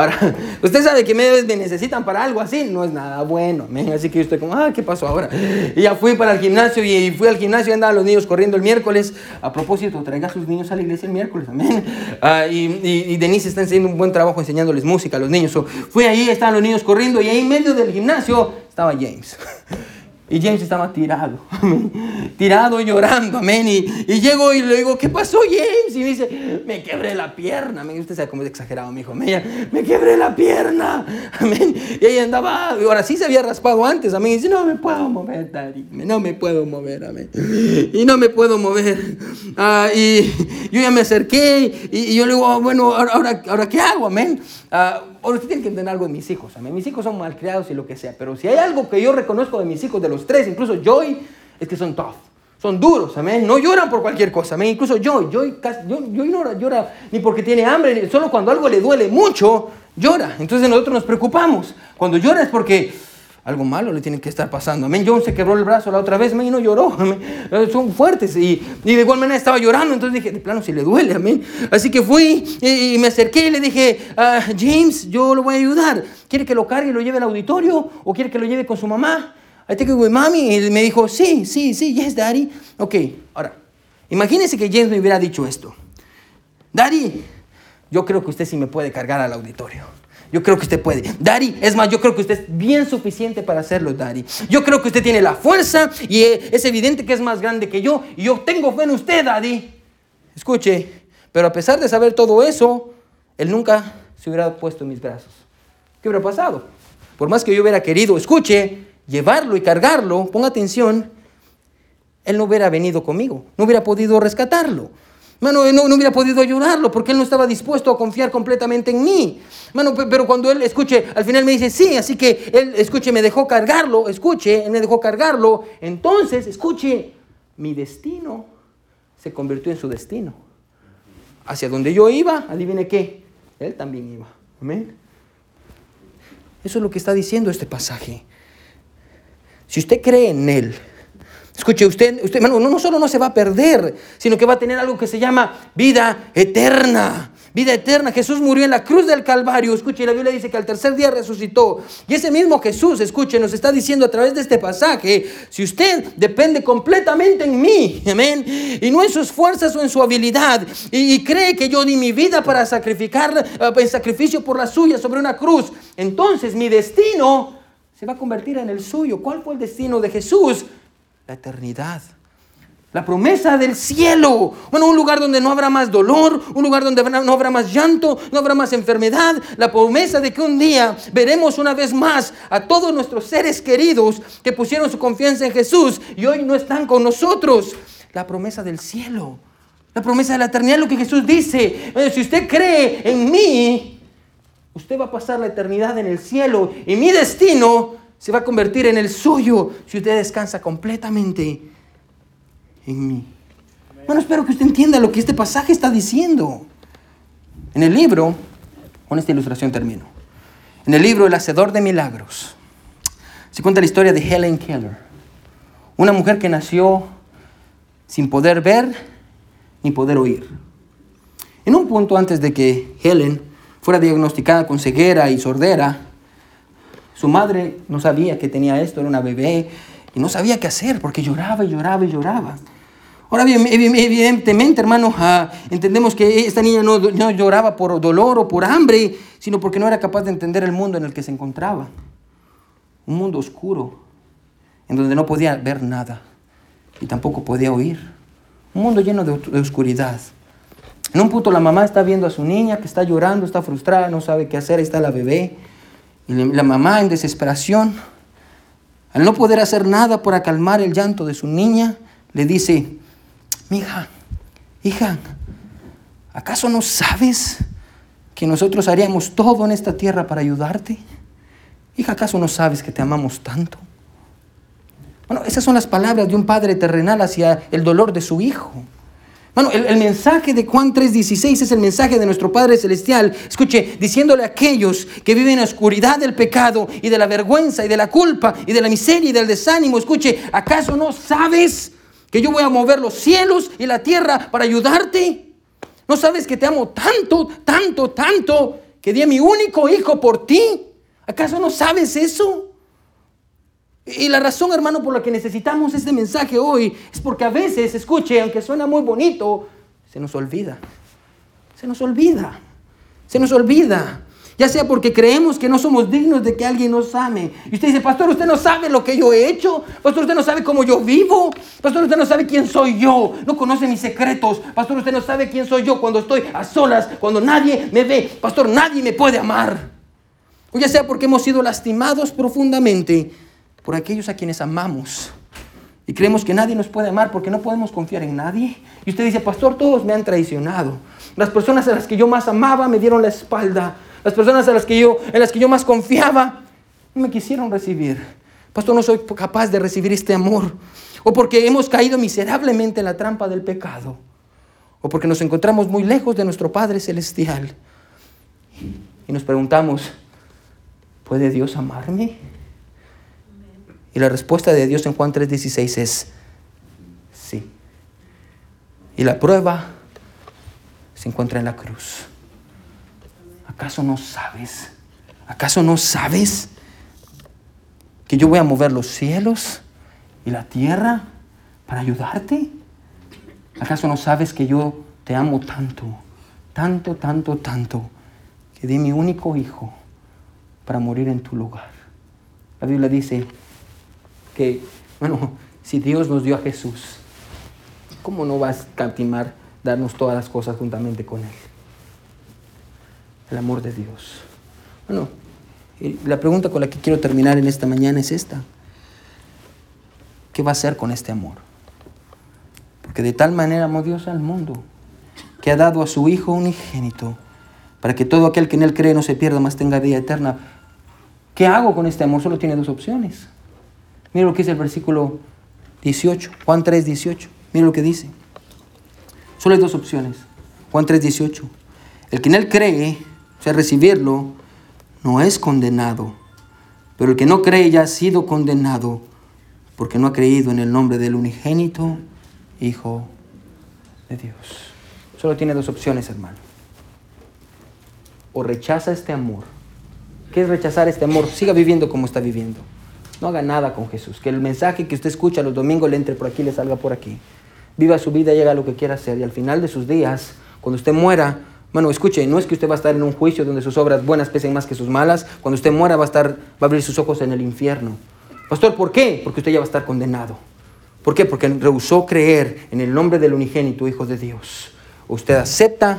Ahora, *laughs* usted sabe que me necesitan para algo así, no es nada bueno, así que estoy como, ah, ¿qué pasó ahora? Y ya fui para el gimnasio y fui al gimnasio y andaban los niños corriendo el miércoles. A propósito, traiga a sus niños a la iglesia el miércoles, amén. *laughs* Ah, y, y, Denise está haciendo un buen trabajo enseñándoles música a los niños. fui ahí, estaban los niños corriendo y ahí en medio del gimnasio estaba James. *laughs* Y James estaba tirado, amén. tirado llorando, amén. Y, y, llego y le digo, ¿qué pasó, James? Y me dice, me quebré la pierna, amén. Usted sabe cómo es exagerado, mi hijo. Me, me quebré la pierna, amén. Y ella andaba, ahora sí se había raspado antes, amén. Y dice, no me puedo mover, daddy, no me puedo mover, amén. Y no me puedo mover. Ah, y yo ya me acerqué y, y yo le digo, oh, bueno, ahora, ahora, ¿qué hago, amén? Ah, Ahora, usted tiene que entender algo de mis hijos. Amén. Mis hijos son malcriados y lo que sea. Pero si hay algo que yo reconozco de mis hijos, de los tres, incluso Joy, es que son tough. Son duros, amén. No lloran por cualquier cosa, amén. Incluso Joy, Joy, Joy no llora ni porque tiene hambre, solo cuando algo le duele mucho, llora. Entonces nosotros nos preocupamos. Cuando llora es porque algo malo le tiene que estar pasando. Amén. John se quebró el brazo la otra vez, amén, y no lloró. Eh, son fuertes. Y, y, de igual manera estaba llorando. Entonces dije, de plano, si le duele, amén. Así que fui y, me acerqué y le dije, uh, James, yo lo voy a ayudar. ¿Quiere que lo cargue y lo lleve al auditorio? ¿O quiere que lo lleve con su mamá? I it with mommy. Y me dijo, sí, sí, sí, yes, daddy. Ok, ahora, imagínese que James me hubiera dicho esto. Daddy, yo creo que usted sí me puede cargar al auditorio. Yo creo que usted puede. Daddy, es más, yo creo que usted es bien suficiente para hacerlo, Daddy. Yo creo que usted tiene la fuerza y es evidente que es más grande que yo. Y yo tengo fe en usted, Daddy. Escuche, pero a pesar de saber todo eso, él nunca se hubiera puesto en mis brazos. ¿Qué hubiera pasado? Por más que yo hubiera querido, escuche, llevarlo y cargarlo, ponga atención, Él no hubiera venido conmigo, no hubiera podido rescatarlo. Mano, no, no, hubiera podido ayudarlo porque él no estaba dispuesto a confiar completamente en mí. Mano, pero cuando él escuche, al final me dice, sí, así que él, escuche, me dejó cargarlo, escuche, él me dejó cargarlo. Entonces, escuche, mi destino se convirtió en su destino. Hacia donde yo iba, adivine qué, él también iba. Amén. Eso es lo que está diciendo este pasaje. Si usted cree en él, Escuche, usted, usted hermano, no, solo no se va a perder, sino que va a tener algo que se llama vida eterna. Vida eterna. Jesús murió en la cruz del Calvario. Escuche, la Biblia dice que al tercer día resucitó. Y ese mismo Jesús, escuche, nos está diciendo a través de este pasaje, si usted depende completamente en mí, amén, y no en sus fuerzas o en su habilidad, y, cree que yo di mi vida para sacrificar, uh, en sacrificio por la suya sobre una cruz, entonces mi destino se va a convertir en el suyo. ¿Cuál fue el destino de Jesús? La eternidad. La promesa del cielo. Bueno, un lugar donde no habrá más dolor, un lugar donde no habrá más llanto, no habrá más enfermedad. La promesa de que un día veremos una vez más a todos nuestros seres queridos que pusieron su confianza en Jesús y hoy no están con nosotros. La promesa del cielo. La promesa de la eternidad, lo que Jesús dice. Si usted cree en mí, usted va a pasar la eternidad en el cielo y mi destino se va a convertir en el suyo si usted descansa completamente en mí. Bueno, espero que usted entienda lo que este pasaje está diciendo. En el libro, con esta ilustración termino. En el libro El Hacedor de Milagros, se cuenta la historia de Helen Keller, una mujer que nació sin poder ver ni poder oír. En un punto antes de que Helen fuera diagnosticada con ceguera y sordera, su madre no sabía que tenía esto, era una bebé, y no sabía qué hacer porque lloraba y lloraba y lloraba. Ahora bien, evidentemente, hermanos, ah, entendemos que esta niña no, no, lloraba por dolor o por hambre, sino porque no era capaz de entender el mundo en el que se encontraba. Un mundo oscuro, en donde no podía ver nada y tampoco podía oír. Un mundo lleno de, de oscuridad. En un punto la mamá está viendo a su niña que está llorando, está frustrada, no sabe qué hacer, ahí está la bebé. La mamá en desesperación, al no poder hacer nada para calmar el llanto de su niña, le dice, hija, hija, ¿acaso no sabes que nosotros haríamos todo en esta tierra para ayudarte? Hija, ¿acaso no sabes que te amamos tanto? Bueno, esas son las palabras de un padre terrenal hacia el dolor de su hijo. Bueno, el, mensaje de Juan 3:16 es el mensaje de nuestro Padre Celestial. Escuche, diciéndole a aquellos que viven en la oscuridad del pecado y de la vergüenza y de la culpa y de la miseria y del desánimo. Escuche, ¿acaso no sabes que yo voy a mover los cielos y la tierra para ayudarte? ¿No sabes que te amo tanto, tanto, tanto que di a mi único hijo por ti? ¿Acaso no sabes eso? Y la razón, hermano, por la que necesitamos este mensaje hoy es porque a veces, escuche, aunque suena muy bonito, se nos olvida. Se nos olvida. Se nos olvida. Ya sea porque creemos que no somos dignos de que alguien nos ame. Y usted dice, pastor, usted no sabe lo que yo he hecho. Pastor, usted no sabe cómo yo vivo. Pastor, usted no sabe quién soy yo. No conoce mis secretos. Pastor, usted no sabe quién soy yo cuando estoy a solas, cuando nadie me ve. Pastor, nadie me puede amar. O ya sea porque hemos sido lastimados profundamente por aquellos a quienes amamos. Y creemos que nadie nos puede amar porque no podemos confiar en nadie. Y usted dice, pastor, todos me han traicionado. Las personas a las que yo más amaba me dieron la espalda. Las personas a las que yo, en las que yo más confiaba no me quisieron recibir. Pastor, no soy capaz de recibir este amor. O porque hemos caído miserablemente en la trampa del pecado. O porque nos encontramos muy lejos de nuestro Padre Celestial. Y nos preguntamos, ¿puede Dios amarme? Y la respuesta de Dios en Juan 3:16 es sí. Y la prueba se encuentra en la cruz. ¿Acaso no sabes? ¿Acaso no sabes que yo voy a mover los cielos y la tierra para ayudarte? ¿Acaso no sabes que yo te amo tanto, tanto, tanto, tanto, que di mi único hijo para morir en tu lugar? La Biblia dice, que, bueno, *laughs* si Dios nos dio a Jesús, ¿cómo no vas a cantimar darnos todas las cosas juntamente con Él? El amor de Dios. Bueno, la pregunta con la que quiero terminar en esta mañana es esta. ¿Qué va a hacer con este amor? Porque de tal manera amó Dios al mundo, que ha dado a su Hijo unigénito, para que todo aquel que en él cree no se pierda, más tenga vida eterna. ¿Qué hago con este amor? Solo tiene dos opciones. Mira lo que dice el versículo 18, Juan 3, 18. Mira lo que dice. Solo hay dos opciones. Juan 3, 18. El que en él cree, o sea, recibirlo, no es condenado. Pero el que no cree ya ha sido condenado porque no ha creído en el nombre del unigénito Hijo de Dios. Solo tiene dos opciones, hermano. O rechaza este amor. ¿Qué es rechazar este amor? Siga viviendo como está viviendo. No haga nada con Jesús. Que el mensaje que usted escucha los domingos le entre por aquí, le salga por aquí. Viva su vida y haga lo que quiera hacer. Y al final de sus días, cuando usted muera, bueno, escuche, no es que usted va a estar en un juicio donde sus obras buenas pesen más que sus malas. Cuando usted muera va a estar, va a abrir sus ojos en el infierno. Pastor, ¿por qué? Porque usted ya va a estar condenado. ¿Por qué? Porque rehusó creer en el nombre del unigénito Hijo de Dios. Usted acepta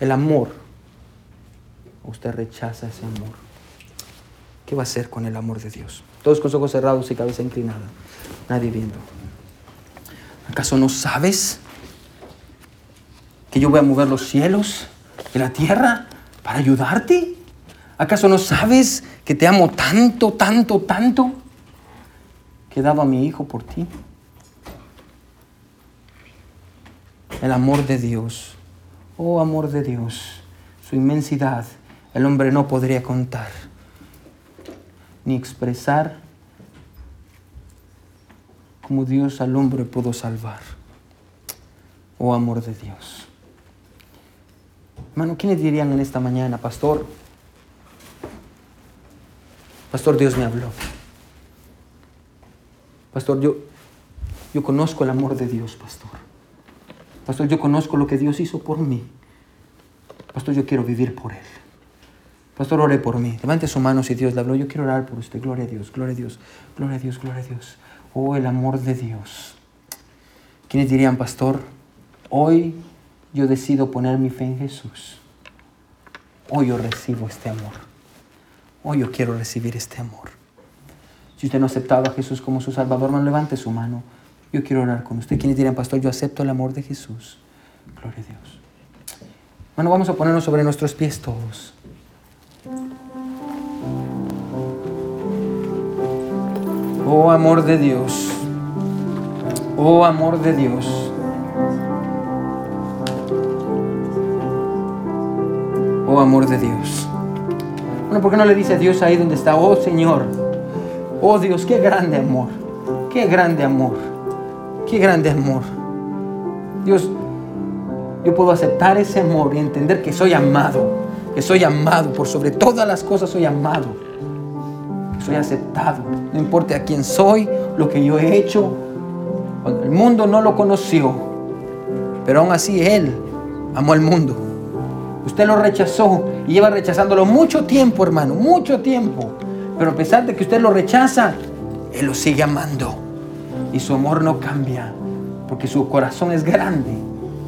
el amor. Usted rechaza ese amor. ¿Qué va a hacer con el amor de Dios? Todos con ojos cerrados y cabeza inclinada. Nadie viendo. ¿Acaso no sabes que yo voy a mover los cielos y la tierra para ayudarte? ¿Acaso no sabes que te amo tanto, tanto, tanto? Que dado a mi hijo por ti. El amor de Dios, oh amor de Dios, su inmensidad, el hombre no podría contar ni expresar como Dios al hombre pudo salvar. Oh amor de Dios. Hermano, ¿quiénes dirían en esta mañana, pastor? Pastor, Dios me habló. Pastor, yo, yo conozco el amor de Dios, pastor. Pastor, yo conozco lo que Dios hizo por mí. Pastor, yo quiero vivir por Él. Pastor, ore por mí. Levante su mano si Dios le habló. Yo quiero orar por usted. Gloria a Dios, gloria a Dios, gloria a Dios, gloria a Dios. Oh, el amor de Dios. ¿Quiénes dirían, pastor? Hoy yo decido poner mi fe en Jesús. Hoy yo recibo este amor. Hoy yo quiero recibir este amor. Si usted no ha aceptado a Jesús como su Salvador, man, levante su mano. Yo quiero orar con usted. ¿Quiénes dirían, pastor? Yo acepto el amor de Jesús. Gloria a Dios. Bueno, vamos a ponernos sobre nuestros pies todos. Oh amor de Dios. Oh amor de Dios. Oh amor de Dios. Bueno, ¿por qué no le dice a Dios ahí donde está? Oh Señor. Oh Dios, qué grande amor. Qué grande amor. Qué grande amor. Dios, yo puedo aceptar ese amor y entender que soy amado. Soy amado. Por sobre todas las cosas soy amado. Soy aceptado. No importa a quién soy, lo que yo he hecho. El mundo no lo conoció. Pero aún así Él amó al mundo. Usted lo rechazó y lleva rechazándolo mucho tiempo, hermano, mucho tiempo. Pero a pesar de que usted lo rechaza, Él lo sigue amando. Y su amor no cambia, porque su corazón es grande.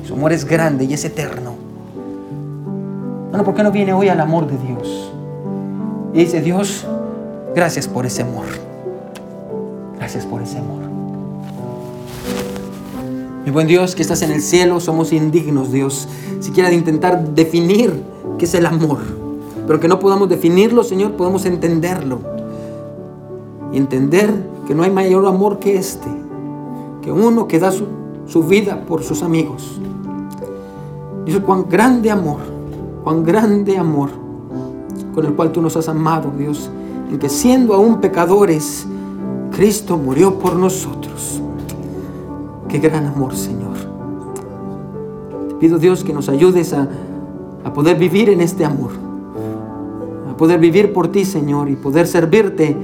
Su amor es grande y es eterno. Bueno, ¿por qué no viene hoy al amor de Dios? Y dice, Dios, gracias por ese amor. Gracias por ese amor. Mi buen Dios, que estás en el cielo, somos indignos, Dios, siquiera de intentar definir qué es el amor. Pero que no podamos definirlo, Señor, podemos entenderlo. Y entender que no hay mayor amor que este. Que uno que da su, su vida por sus amigos. Dice, cuán grande amor, cuán grande amor con el cual tú nos has amado, Dios. En que siendo aún pecadores, Cristo murió por nosotros. Qué gran amor, Señor. Te pido, Dios, que nos ayudes a, a poder vivir en este amor. A poder vivir por ti, Señor, y poder servirte,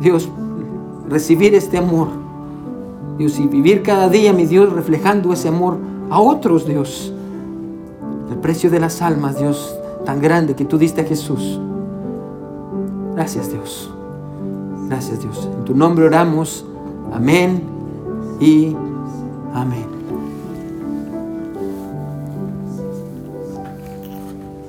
Dios, recibir este amor. Dios, y vivir cada día, mi Dios, reflejando ese amor a otros, Dios. El precio de las almas, Dios, tan grande que tú diste a Jesús. Gracias, Dios. Gracias, Dios. En tu nombre oramos. Amén y Amén.